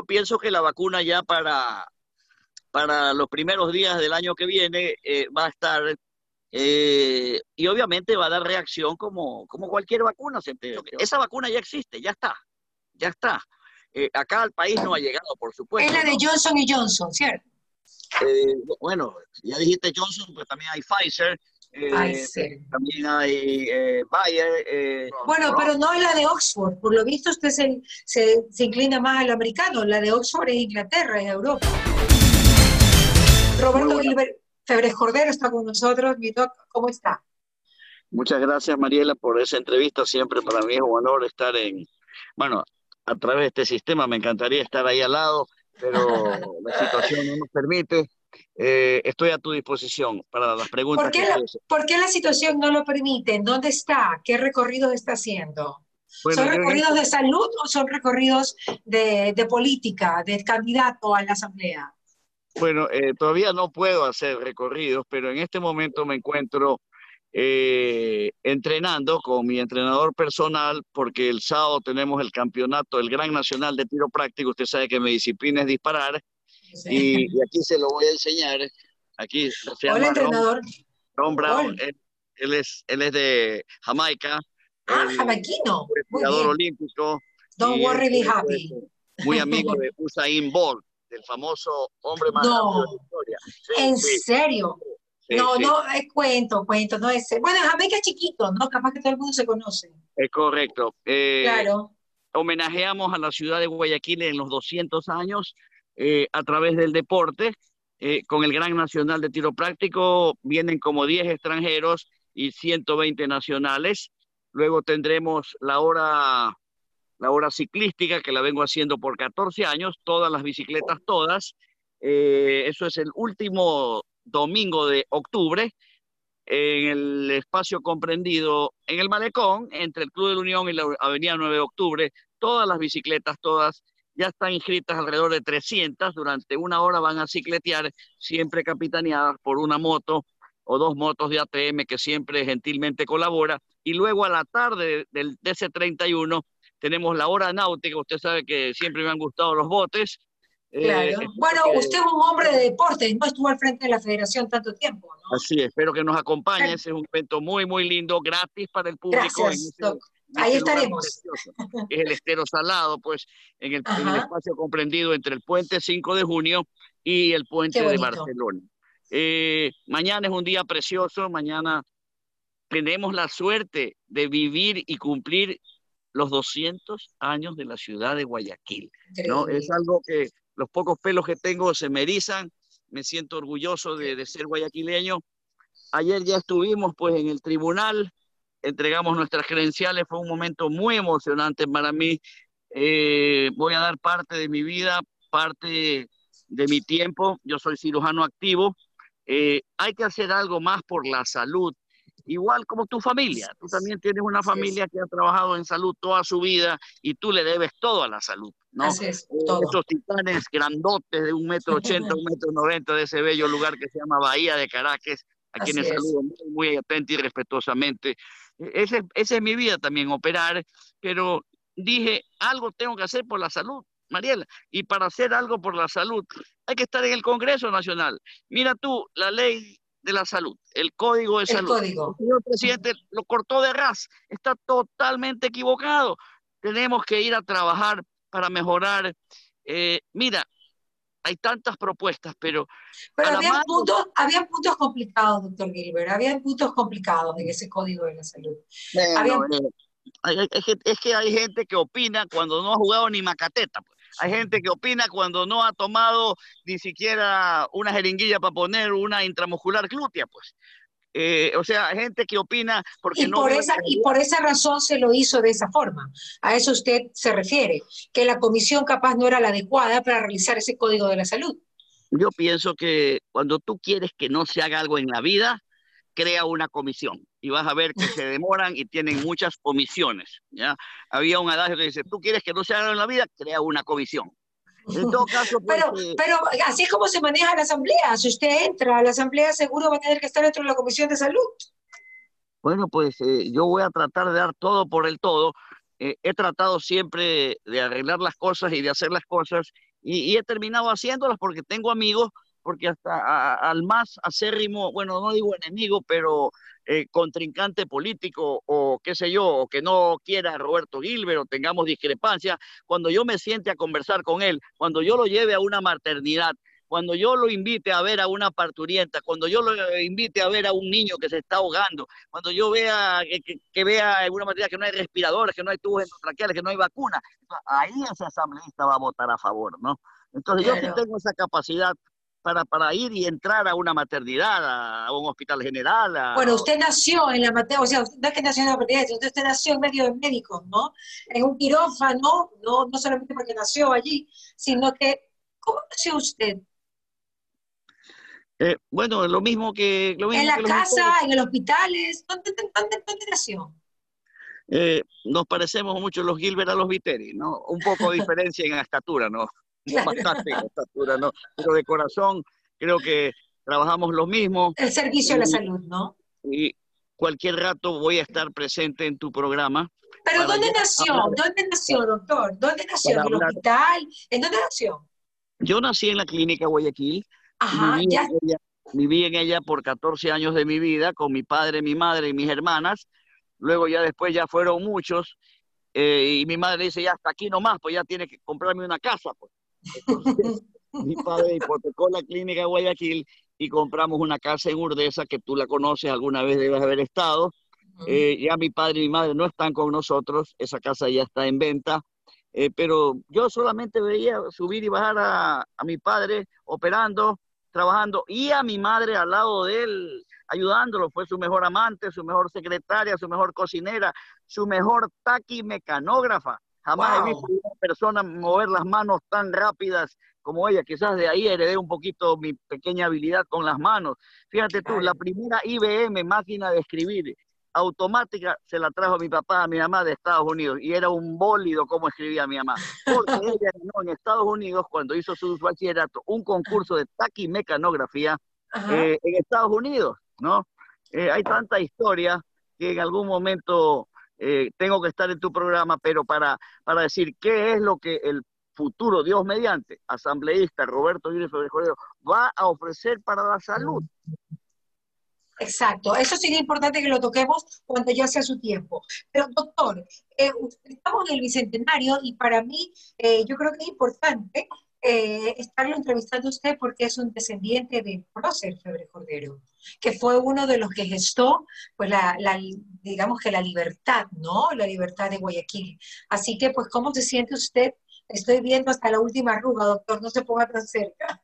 yo pienso que la vacuna ya para, para los primeros días del año que viene eh, va a estar eh, y obviamente va a dar reacción como, como cualquier vacuna. Esa vacuna ya existe, ya está, ya está. Eh, acá al país no ha llegado, por supuesto. Es la de Johnson y Johnson, ¿cierto? bueno, ya dijiste Johnson, pues también hay Pfizer. También hay Bayer. bueno, pero no es la de Oxford. Por lo visto usted se, se, se inclina más al americano. La de Oxford es Inglaterra, es Europa. Roberto Gilbert Febres Cordero está con nosotros. Mi ¿cómo está? Muchas gracias, Mariela, por esa entrevista. Siempre para mí es un honor estar en, bueno, a través de este sistema. Me encantaría estar ahí al lado, pero la situación no nos permite. Eh, estoy a tu disposición para las preguntas. ¿Por qué, la, ¿Por qué la situación no lo permite? ¿Dónde está? ¿Qué recorridos está haciendo? ¿Son recorridos de salud o son recorridos de, de política, de candidato a la asamblea? Bueno, eh, todavía no puedo hacer recorridos, pero en este momento me encuentro eh, entrenando con mi entrenador personal porque el sábado tenemos el campeonato, el Gran Nacional de Tiro Práctico. Usted sabe que mi disciplina es disparar y, aquí se lo voy a enseñar. Aquí se Hola, entrenador. Ron, Brown, él, es, él es de Jamaica. Ah, jamaiquino. Jugador olímpico. Don't worry, be happy. Muy amigo de Usain Bolt del famoso hombre más no. de la historia. ¿En serio? no, no, es cuento, cuento, no es... Bueno, Jamaica es chiquito, ¿no? Capaz que todo el mundo se conoce. Es correcto. Eh, claro. Homenajeamos a la ciudad de Guayaquil en los 200 años eh, a través del deporte. Eh, con el Gran Nacional de Tiro Práctico vienen como 10 extranjeros y 120 nacionales. Luego tendremos la hora la hora ciclística, que la vengo haciendo por 14 años, todas las bicicletas, todas. Eh, eso es el último domingo de octubre, en el espacio comprendido en el Malecón, entre el Club de la Unión y la Avenida 9 de Octubre, todas las bicicletas, todas ya están inscritas alrededor de 300, durante una hora van a cicletear, siempre capitaneadas por una moto o dos motos de ATM que siempre gentilmente colabora, y luego a la tarde del DC31 tenemos la hora náutica, usted sabe que siempre me han gustado los botes. Eh, claro. bueno, usted es un hombre de deporte, no estuvo al frente de la federación tanto tiempo, ¿no? Así es, espero que nos acompañe, es un evento muy, muy lindo, gratis para el público. Gracias, Ahí estaremos. Es el estero salado, pues, en el, espacio comprendido entre el puente 5 de junio y el puente de Barcelona. Eh, mañana es un día precioso, mañana tenemos la suerte de vivir y cumplir los 200 años de la ciudad de Guayaquil. ¿no? Es algo que los pocos pelos que tengo se me erizan, me siento orgulloso de, ser guayaquileño. Ayer ya estuvimos pues en el tribunal, entregamos nuestras credenciales, fue un momento muy emocionante para mí. Eh, voy a dar parte de mi vida, parte de mi tiempo, yo soy cirujano activo. Eh, hay que hacer algo más por la salud igual como tu familia. Tú también tienes una familia que ha trabajado en salud toda su vida y tú le debes todo a la salud, ¿no? Así es, eh. Esos titanes grandotes de un metro ochenta, un metro noventa de ese bello lugar que se llama Bahía de Caracas, a quienes saludo muy, muy y respetuosamente. Ese, esa es mi vida también, operar, pero dije, algo tengo que hacer por la salud. Mariela, y para hacer algo por la salud hay que estar en el Congreso Nacional. Mira tú, la ley de la salud, el código de salud. El código. El señor presidente lo cortó de ras, está totalmente equivocado. Tenemos que ir a trabajar para mejorar. Eh, mira, hay tantas propuestas, pero... Pero había, puntos, había puntos complicados, doctor Gilbert, había puntos complicados en ese código de la salud. Eh, es, que, hay gente que opina cuando no ha jugado ni macateta. Pues. Hay gente que opina cuando no ha tomado ni siquiera una jeringuilla para poner una intramuscular glútea, pues. Eh, o sea, gente que opina porque y no... Por esa, y por esa razón se lo hizo de esa forma. A eso usted se refiere, que la comisión capaz no era la adecuada para realizar ese código de la salud. Yo pienso que cuando tú quieres que no se haga algo en la vida, crea una comisión y vas a ver que se demoran y tienen muchas comisiones. ¿ya? Había un adagio que dice, tú quieres que no se haga en la vida, crea una comisión. En todo caso, pues, pero, pero así es como se maneja la asamblea. Si usted entra a la asamblea, seguro va a tener que estar dentro de la comisión de salud. Bueno, pues eh, yo voy a tratar de dar todo por el todo. Eh, he tratado siempre de arreglar las cosas y de hacer las cosas y, he terminado haciéndolas porque tengo amigos, porque hasta al más acérrimo, bueno, no digo enemigo, pero eh, contrincante político o qué sé yo, o que no quiera a Roberto Gilbert o tengamos discrepancia, cuando yo me siente a conversar con él, cuando yo lo lleve a una maternidad, cuando yo lo invite a ver a una parturienta, cuando yo lo invite a ver a un niño que se está ahogando, cuando yo vea que, vea en alguna manera que no hay respiradores, que no hay tubos endotraqueales, que no hay vacuna, ahí ese asambleísta va a votar a favor, ¿no? Entonces yo sí tengo esa capacidad para, para ir y entrar a una maternidad, a un hospital general. bueno, usted nació en la maternidad, o sea, no es que nació en la maternidad, usted nació en medio de médicos, ¿no? En un quirófano, no, no solamente porque nació allí, sino que, ¿cómo nació usted? Eh, bueno, lo mismo que... Lo mismo en la casa, en el hospital, ¿dónde, dónde, dónde nació? Eh, nos parecemos mucho los Gilbert a los Viteri, ¿no? Un poco de diferencia en la estatura, ¿no? Bastante en la estatura, ¿no? Pero de corazón creo que trabajamos lo mismo. El servicio a la salud, ¿no? Y cualquier rato voy a estar presente en tu programa. ¿Pero dónde nació? ¿Dónde nació, doctor? ¿Dónde nació? ¿En el hospital? ¿En dónde nació? Yo nací en la clínica Guayaquil, viví, En ella, por 14 años de mi vida con mi padre, mi madre y mis hermanas. Luego ya después ya fueron muchos. Eh, y mi madre dice, ya hasta aquí nomás, pues ya tiene que comprarme una casa. Pues. mi padre hipotecó la clínica de Guayaquil y compramos una casa en Urdesa, que tú la conoces, alguna vez debes haber estado. Eh, ya mi padre y mi madre no están con nosotros, esa casa ya está en venta. Eh, pero yo solamente veía subir y bajar a, a mi padre operando, trabajando y a mi madre al lado de él, ayudándolo. Fue su mejor amante, su mejor secretaria, su mejor cocinera, su mejor taquimecanógrafa. Jamás he visto a una persona mover las manos tan rápidas como ella. Quizás de ahí heredé un poquito mi pequeña habilidad con las manos. Fíjate tú, la primera IBM, máquina de escribir, automática se la trajo mi papá a mi mamá de Estados Unidos y era un bólido como escribía mi mamá. Porque ella ganó en Estados Unidos cuando hizo su bachillerato un concurso de taquimecanografía eh, en Estados Unidos, ¿no? Eh, hay tanta historia que en algún momento eh, tengo que estar en tu programa, pero para, para decir qué es lo que el futuro, Dios mediante, asambleísta Roberto Junior va a ofrecer para la salud. Exacto, eso sería importante que lo toquemos cuando ya sea su tiempo. Pero doctor, eh, estamos en el Bicentenario y para mí eh, yo creo que es importante eh, estarlo entrevistando a usted porque es un descendiente de Prócer Febre Cordero, que fue uno de los que gestó, pues, la, digamos que la libertad, ¿no? La libertad de Guayaquil. Así que, pues, ¿cómo se siente usted? Estoy viendo hasta la última arruga, doctor, no se ponga tan cerca.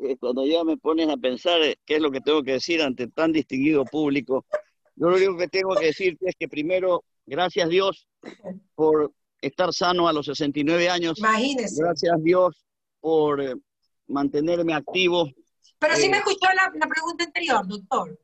Eh, cuando ya me pones a pensar eh, qué es lo que tengo que decir ante tan distinguido público, yo lo único que tengo que decirte es que primero, gracias Dios por estar sano a los 69 años. Imagínese. Gracias Dios por eh, mantenerme activo. Pero sí me escuchó la, la pregunta anterior, doctor.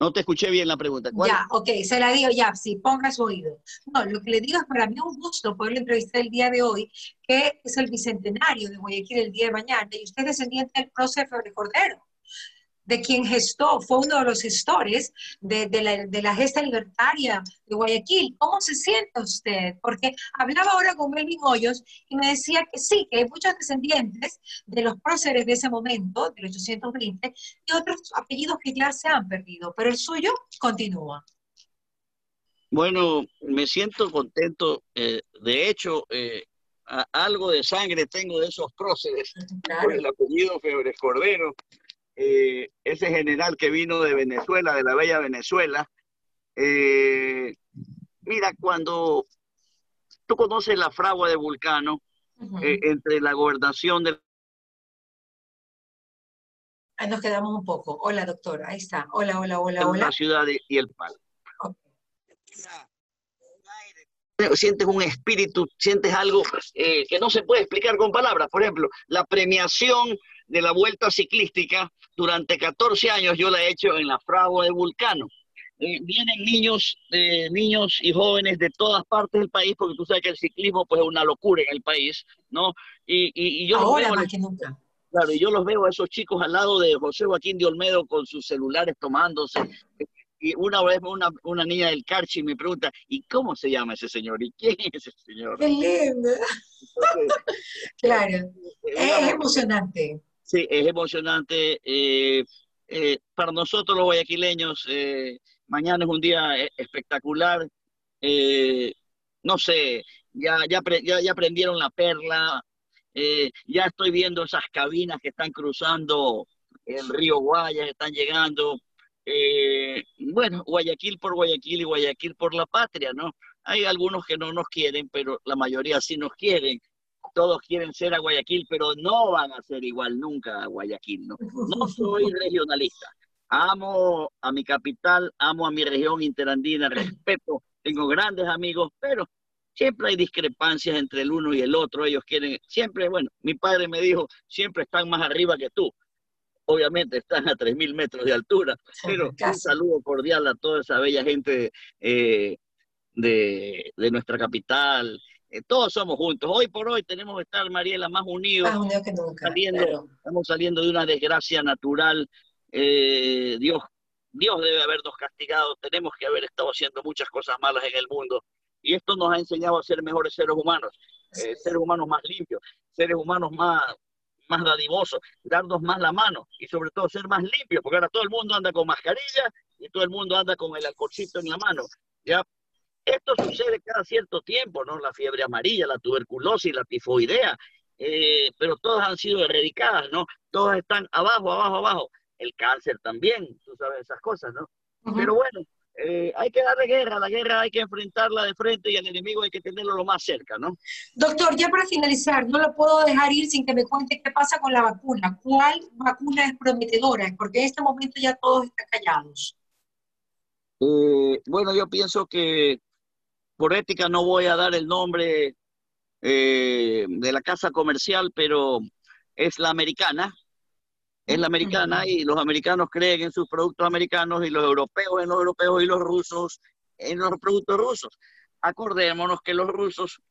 No te escuché bien la pregunta. Ya, ok, se la digo ya, sí, ponga su oído. No, lo que le digo es para mí un gusto poderle entrevistar el día de hoy, que es el bicentenario de Guayaquil el día de mañana, y usted es descendiente del prócer de Cordero de quien gestó, fue uno de los gestores de, la, gesta libertaria de Guayaquil. ¿Cómo se siente usted? Porque hablaba ahora con Melvin Hoyos y me decía que sí, que hay muchos descendientes de los próceres de ese momento, del 820, y otros apellidos que ya se han perdido, pero el suyo continúa. Bueno, me siento contento. Eh, de hecho, eh, algo de sangre tengo de esos próceres, por el apellido Febres Cordero. Eh, ese general que vino de Venezuela, de la bella Venezuela. Eh, mira, cuando tú conoces la fragua de Vulcano, eh, entre la gobernación de... Ahí nos quedamos un poco. Hola, doctora, ahí está. Hola, hola, hola, hola. La ciudad y el palo. sientes un espíritu, sientes algo que no se puede explicar con palabras. Por ejemplo, la premiación de la vuelta ciclística, durante 14 años yo la he hecho en la fragua de Vulcano. Eh, vienen niños, eh, niños y jóvenes de todas partes del país, porque tú sabes que el ciclismo pues es una locura en el país, ¿no? Y, y, yo Ahora veo, más que nunca. Claro, y yo los veo a esos chicos al lado de José Joaquín de Olmedo con sus celulares tomándose. Y una vez una, una niña del Carchi me pregunta, ¿y cómo se llama ese señor? ¿Y quién es ese señor? Qué lindo. claro, es, emocionante. Sí, es emocionante. Eh, eh, para nosotros los guayaquileños, eh, mañana es un día espectacular. no sé, ya, ya, ya, ya la perla, ya estoy viendo esas cabinas que están cruzando el río Guayas, están llegando bueno, Guayaquil por Guayaquil y Guayaquil por la patria, ¿no? Hay algunos que no nos quieren, pero la mayoría sí nos quieren. Todos quieren ser a Guayaquil, pero no van a ser igual nunca a Guayaquil, ¿no? No soy regionalista. Amo a mi capital, amo a mi región interandina, respeto, tengo grandes amigos, pero siempre hay discrepancias entre el uno y el otro. Ellos quieren, siempre, bueno, mi padre me dijo, siempre están más arriba que tú obviamente están a 3.000 metros de altura, pero un saludo cordial a toda esa bella gente eh, de, nuestra capital. Eh, todos somos juntos. Hoy por hoy tenemos que estar, Mariela, más unidos. saliendo, Estamos saliendo de una desgracia natural. Eh, Dios, Dios debe habernos castigado. Tenemos que haber estado haciendo muchas cosas malas en el mundo. Y esto nos ha enseñado a ser mejores seres humanos, seres humanos más limpios, seres humanos más, más dadivoso, darnos más la mano y sobre todo ser más limpios, porque ahora todo el mundo anda con mascarilla y todo el mundo anda con el alcoholcito en la mano. ¿ya? Esto sucede cada cierto tiempo, ¿no? La fiebre amarilla, la tuberculosis, la tifoidea, eh, pero todas han sido erradicadas, ¿no? Todas están abajo, abajo, abajo. El cáncer también, tú sabes esas cosas, ¿no? Pero bueno, eh, hay que darle guerra, la guerra hay que enfrentarla de frente y al enemigo hay que tenerlo lo más cerca, ¿no? Doctor, ya para finalizar, no lo puedo dejar ir sin que me cuente qué pasa con la vacuna. ¿Cuál vacuna es prometedora? Porque en este momento ya todos están callados. Eh, bueno, yo pienso que por ética no voy a dar el nombre eh, de la casa comercial, pero es la americana, es la americana y los americanos creen en sus productos americanos y los europeos en los europeos y los rusos en los productos rusos. Acordémonos que los rusos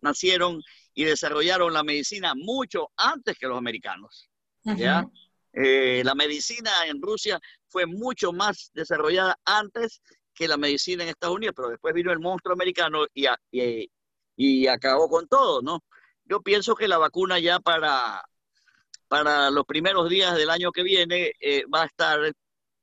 nacieron y desarrollaron la medicina mucho antes que los americanos. ¿ya? Eh, la medicina en Rusia fue mucho más desarrollada antes que la medicina en Estados Unidos, pero después vino el monstruo americano y, y, acabó con todo, ¿no? Yo pienso que la vacuna ya para para los primeros días del año que viene eh, va a estar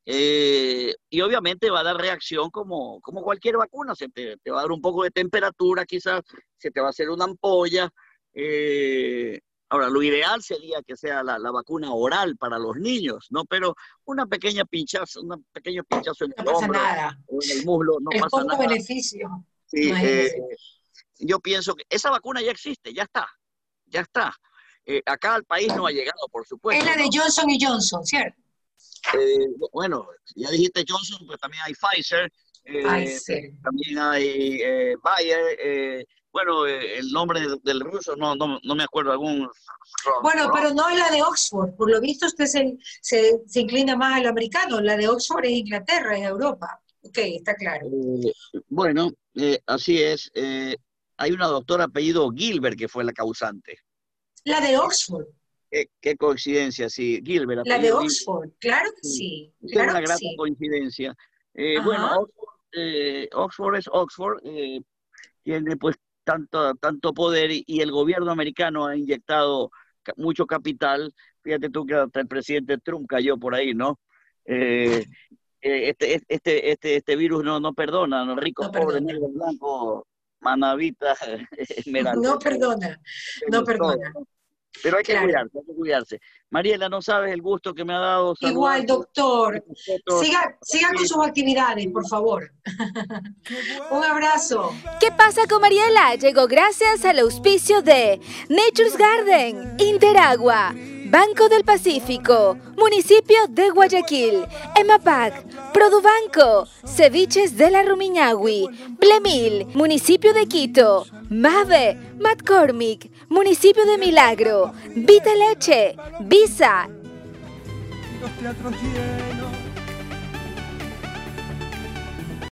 eh, y obviamente va a dar reacción como, como cualquier vacuna, se te, va a dar un poco de temperatura quizás, se te va a hacer una ampolla. Eh, ahora, lo ideal sería que sea la, vacuna oral para los niños, ¿no? Pero una pequeña pinchazo, un pequeño pinchazo en el hombro o en el muslo, no es pasa nada. beneficio. Sí, yo pienso que esa vacuna ya existe, ya está, ya está. Eh, acá al país no ha llegado, por supuesto. Es la de Johnson y Johnson, ¿cierto? Eh, bueno, ya dijiste Johnson, pues también hay Pfizer, eh, también hay Bayer, bueno, el nombre del, ruso no, no, no, me acuerdo, algún... Bueno, pero no es la de Oxford, por lo visto usted se, se, se inclina más al americano, la de Oxford es Inglaterra, es Europa. Ok, está claro. bueno, así es. hay una doctora apellido Gilbert que fue la causante. La de Oxford. Qué, coincidencia, sí. Gilbert. La de Oxford, claro que sí. Es una gran coincidencia. Eh, bueno, eh, Oxford, es Oxford, eh, tiene pues tanto, tanto poder y, el gobierno americano ha inyectado mucho capital. Fíjate tú que hasta el presidente Trump cayó por ahí, ¿no? este, este, este, este virus no, no perdona, los ricos, pobres, negros, blancos, manavita, esmeralda. No perdona, no perdona. Pero hay que cuidarse, hay que cuidarse. Mariela, no sabes el gusto que me ha dado. Igual, doctor. Siga, siga con sus actividades, por favor. Un abrazo. ¿Qué pasa con Mariela? Llegó gracias al auspicio de Nature's Garden, Interagua. Banco del Pacífico, Municipio de Guayaquil, EMAPAC, Produbanco, Ceviches de la Rumiñahui, Blemil, Municipio de Quito, MAVE, McCormick, Municipio de Milagro, Vita Leche, Visa.